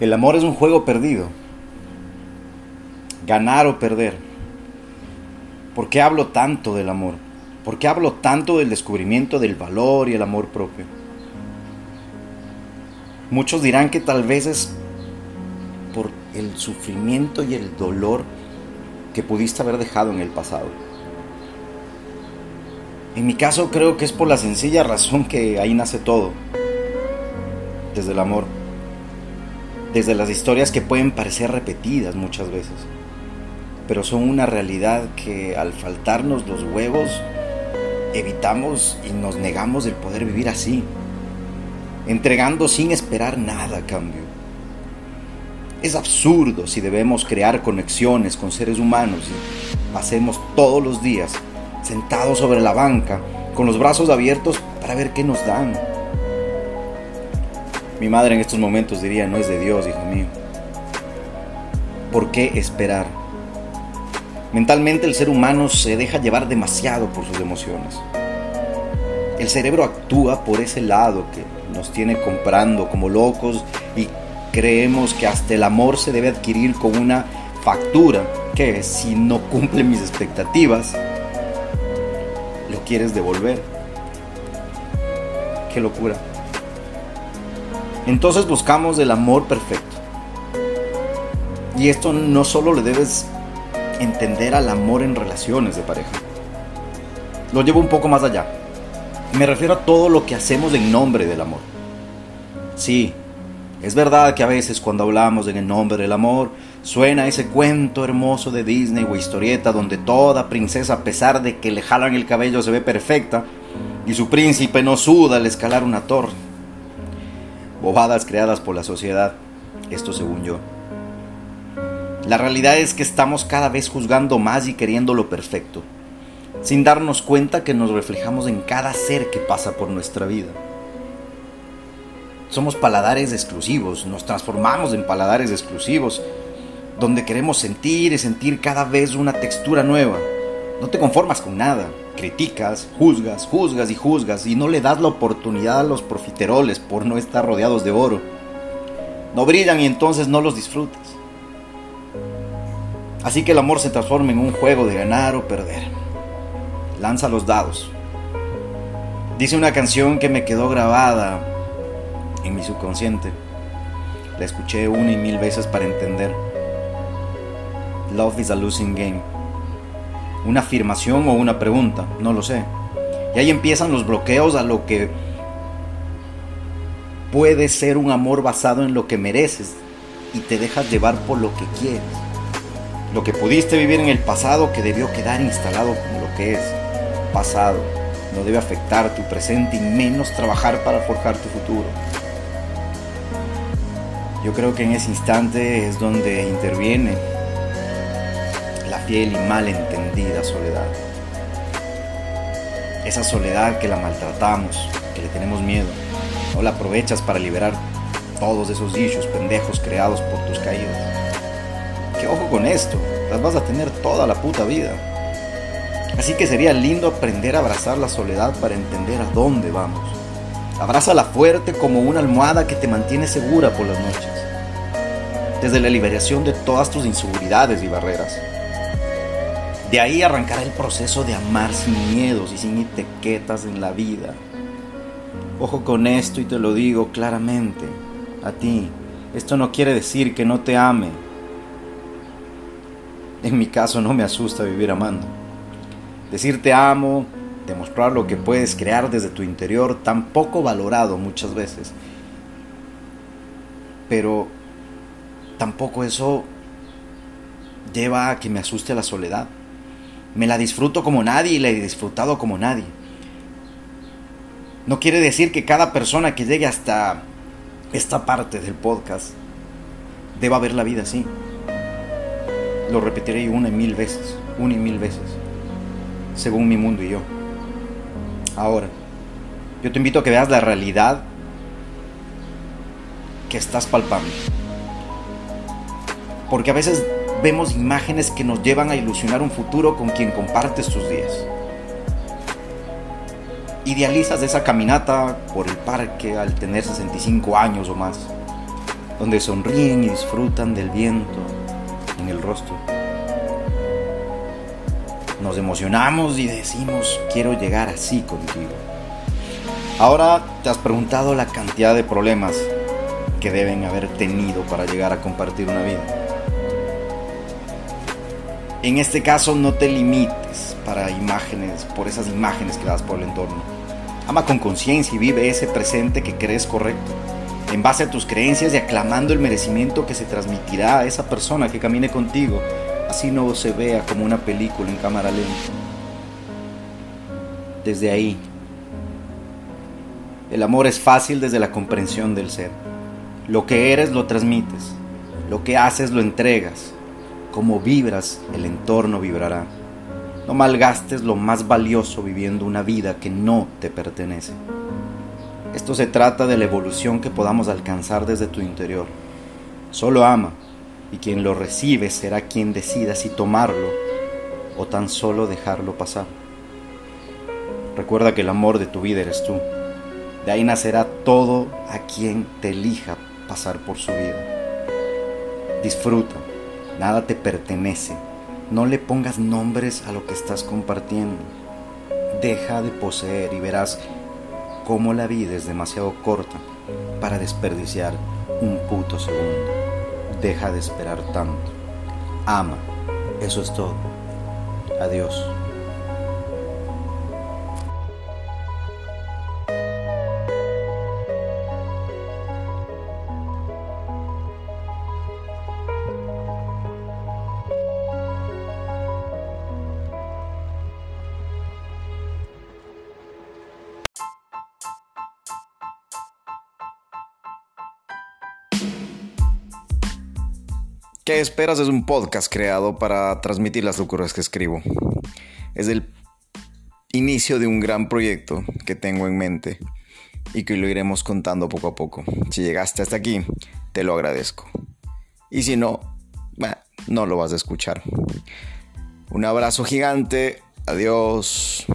El amor es un juego perdido. Ganar o perder. ¿Por qué hablo tanto del amor? ¿Por qué hablo tanto del descubrimiento del valor y el amor propio? Muchos dirán que tal vez es por el sufrimiento y el dolor que pudiste haber dejado en el pasado. En mi caso creo que es por la sencilla razón que ahí nace todo, desde el amor, desde las historias que pueden parecer repetidas muchas veces, pero son una realidad que al faltarnos los huevos evitamos y nos negamos el poder vivir así, entregando sin esperar nada a cambio. Es absurdo si debemos crear conexiones con seres humanos y pasemos todos los días sentados sobre la banca, con los brazos abiertos para ver qué nos dan. Mi madre en estos momentos diría, no es de Dios, hijo mío. ¿Por qué esperar? Mentalmente el ser humano se deja llevar demasiado por sus emociones. El cerebro actúa por ese lado que nos tiene comprando como locos y creemos que hasta el amor se debe adquirir con una factura que si no cumple mis expectativas, lo quieres devolver. Qué locura. Entonces buscamos el amor perfecto. Y esto no solo le debes entender al amor en relaciones de pareja. Lo llevo un poco más allá. Me refiero a todo lo que hacemos en nombre del amor. Sí, es verdad que a veces cuando hablamos en el nombre del amor, suena ese cuento hermoso de Disney o historieta donde toda princesa, a pesar de que le jalan el cabello, se ve perfecta y su príncipe no suda al escalar una torre. Bobadas creadas por la sociedad, esto según yo. La realidad es que estamos cada vez juzgando más y queriendo lo perfecto, sin darnos cuenta que nos reflejamos en cada ser que pasa por nuestra vida. Somos paladares exclusivos, nos transformamos en paladares exclusivos, donde queremos sentir y sentir cada vez una textura nueva. No te conformas con nada, criticas, juzgas, juzgas y juzgas y no le das la oportunidad a los profiteroles por no estar rodeados de oro. No brillan y entonces no los disfrutas. Así que el amor se transforma en un juego de ganar o perder. Lanza los dados. Dice una canción que me quedó grabada en mi subconsciente. La escuché una y mil veces para entender. Love is a losing game. Una afirmación o una pregunta, no lo sé. Y ahí empiezan los bloqueos a lo que puede ser un amor basado en lo que mereces y te dejas llevar por lo que quieres lo que pudiste vivir en el pasado que debió quedar instalado como lo que es pasado. No debe afectar tu presente y menos trabajar para forjar tu futuro. Yo creo que en ese instante es donde interviene la fiel y mal entendida soledad. Esa soledad que la maltratamos, que le tenemos miedo. No la aprovechas para liberar todos esos issues pendejos creados por tus caídas ojo con esto, las vas a tener toda la puta vida. Así que sería lindo aprender a abrazar la soledad para entender a dónde vamos. Abrázala fuerte como una almohada que te mantiene segura por las noches. Desde la liberación de todas tus inseguridades y barreras. De ahí arrancará el proceso de amar sin miedos y sin etiquetas en la vida. Ojo con esto y te lo digo claramente. A ti, esto no quiere decir que no te ame, en mi caso no me asusta vivir amando. Decir te amo, demostrar lo que puedes crear desde tu interior, tan poco valorado muchas veces. Pero tampoco eso lleva a que me asuste la soledad. Me la disfruto como nadie y la he disfrutado como nadie. No quiere decir que cada persona que llegue hasta esta parte del podcast deba ver la vida así. Lo repetiré una y mil veces, una y mil veces, según mi mundo y yo. Ahora, yo te invito a que veas la realidad que estás palpando. Porque a veces vemos imágenes que nos llevan a ilusionar un futuro con quien compartes tus días. Idealizas esa caminata por el parque al tener 65 años o más. donde sonríen y disfrutan del viento en el rostro. Nos emocionamos y decimos, quiero llegar así contigo. Ahora te has preguntado la cantidad de problemas que deben haber tenido para llegar a compartir una vida. En este caso no te limites para imágenes, por esas imágenes que das por el entorno. Ama con conciencia y vive ese presente que crees correcto, en base a tus creencias y aclamando el merecimiento que se transmitirá a esa persona que camine contigo, así no se vea como una película en cámara lenta. Desde ahí, el amor es fácil desde la comprensión del ser. Lo que eres lo transmites, lo que haces lo entregas, como vibras el entorno vibrará. No malgastes lo más valioso viviendo una vida que no te pertenece. Esto se trata de la evolución que podamos alcanzar desde tu interior. Solo ama y quien lo recibe será quien decida si tomarlo o tan solo dejarlo pasar. Recuerda que el amor de tu vida eres tú. De ahí nacerá todo a quien te elija pasar por su vida. Disfruta, nada te pertenece. No le pongas nombres a lo que estás compartiendo. Deja de poseer y verás cómo la vida es demasiado corta para desperdiciar un puto segundo. Deja de esperar tanto. Ama. Eso es todo. Adiós. ¿Qué esperas? Es un podcast creado para transmitir las locuras que escribo. Es el inicio de un gran proyecto que tengo en mente y que lo iremos contando poco a poco. Si llegaste hasta aquí, te lo agradezco. Y si no, no lo vas a escuchar. Un abrazo gigante. Adiós.